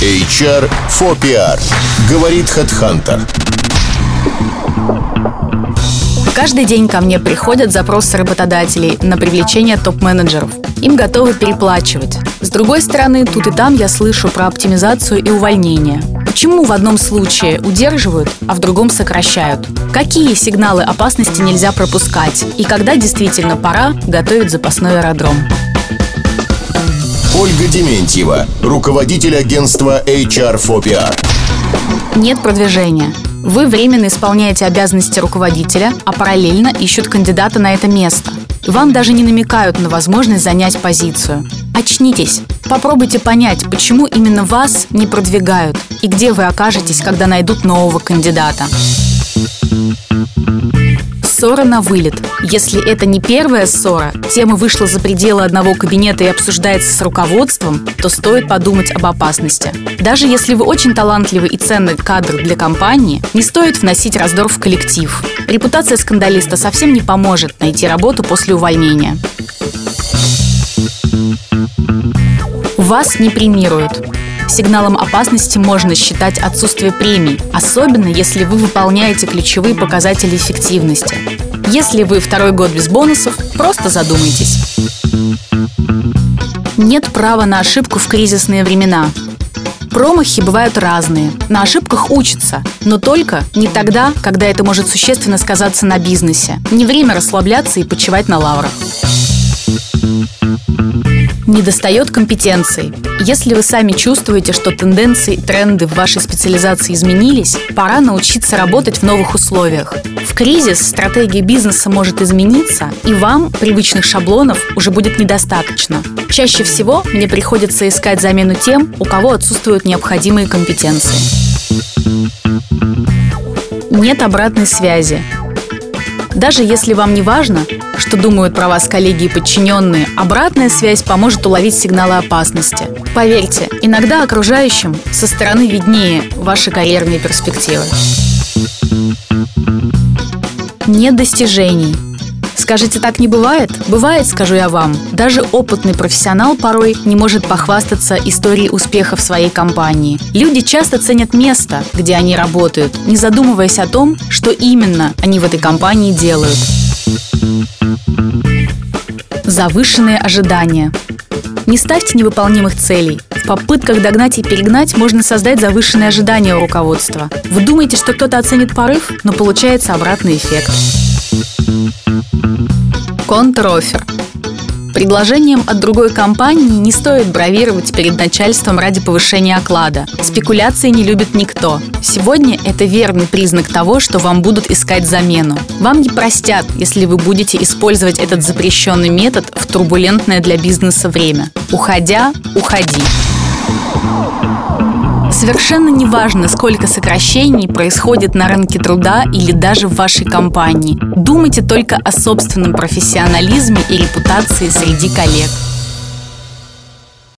HR for PR. Говорит HeadHunter. Каждый день ко мне приходят запросы работодателей на привлечение топ-менеджеров. Им готовы переплачивать. С другой стороны, тут и там я слышу про оптимизацию и увольнение. Почему в одном случае удерживают, а в другом сокращают? Какие сигналы опасности нельзя пропускать? И когда действительно пора готовить запасной аэродром? Ольга Дементьева, руководитель агентства HR for PR. Нет продвижения. Вы временно исполняете обязанности руководителя, а параллельно ищут кандидата на это место. Вам даже не намекают на возможность занять позицию. Очнитесь. Попробуйте понять, почему именно вас не продвигают и где вы окажетесь, когда найдут нового кандидата. Ссора на вылет. Если это не первая ссора, тема вышла за пределы одного кабинета и обсуждается с руководством, то стоит подумать об опасности. Даже если вы очень талантливый и ценный кадр для компании, не стоит вносить раздор в коллектив. Репутация скандалиста совсем не поможет найти работу после увольнения. Вас не премируют. Сигналом опасности можно считать отсутствие премий, особенно если вы выполняете ключевые показатели эффективности. Если вы второй год без бонусов, просто задумайтесь. Нет права на ошибку в кризисные времена. Промахи бывают разные. На ошибках учатся, но только не тогда, когда это может существенно сказаться на бизнесе. Не время расслабляться и почивать на лаврах. Недостает компетенций. Если вы сами чувствуете, что тенденции и тренды в вашей специализации изменились, пора научиться работать в новых условиях. В кризис стратегия бизнеса может измениться, и вам привычных шаблонов уже будет недостаточно. Чаще всего мне приходится искать замену тем, у кого отсутствуют необходимые компетенции. Нет обратной связи. Даже если вам не важно, что думают про вас коллеги и подчиненные, обратная связь поможет уловить сигналы опасности. Поверьте, иногда окружающим со стороны виднее ваши карьерные перспективы. Нет достижений. Скажите, так не бывает? Бывает, скажу я вам. Даже опытный профессионал порой не может похвастаться историей успеха в своей компании. Люди часто ценят место, где они работают, не задумываясь о том, что именно они в этой компании делают. Завышенные ожидания. Не ставьте невыполнимых целей. В попытках догнать и перегнать можно создать завышенные ожидания у руководства. Вы думаете, что кто-то оценит порыв, но получается обратный эффект. Контрофер. Предложением от другой компании не стоит бравировать перед начальством ради повышения оклада. Спекуляции не любит никто. Сегодня это верный признак того, что вам будут искать замену. Вам не простят, если вы будете использовать этот запрещенный метод в турбулентное для бизнеса время. Уходя, уходи. Совершенно неважно, сколько сокращений происходит на рынке труда или даже в вашей компании. Думайте только о собственном профессионализме и репутации среди коллег.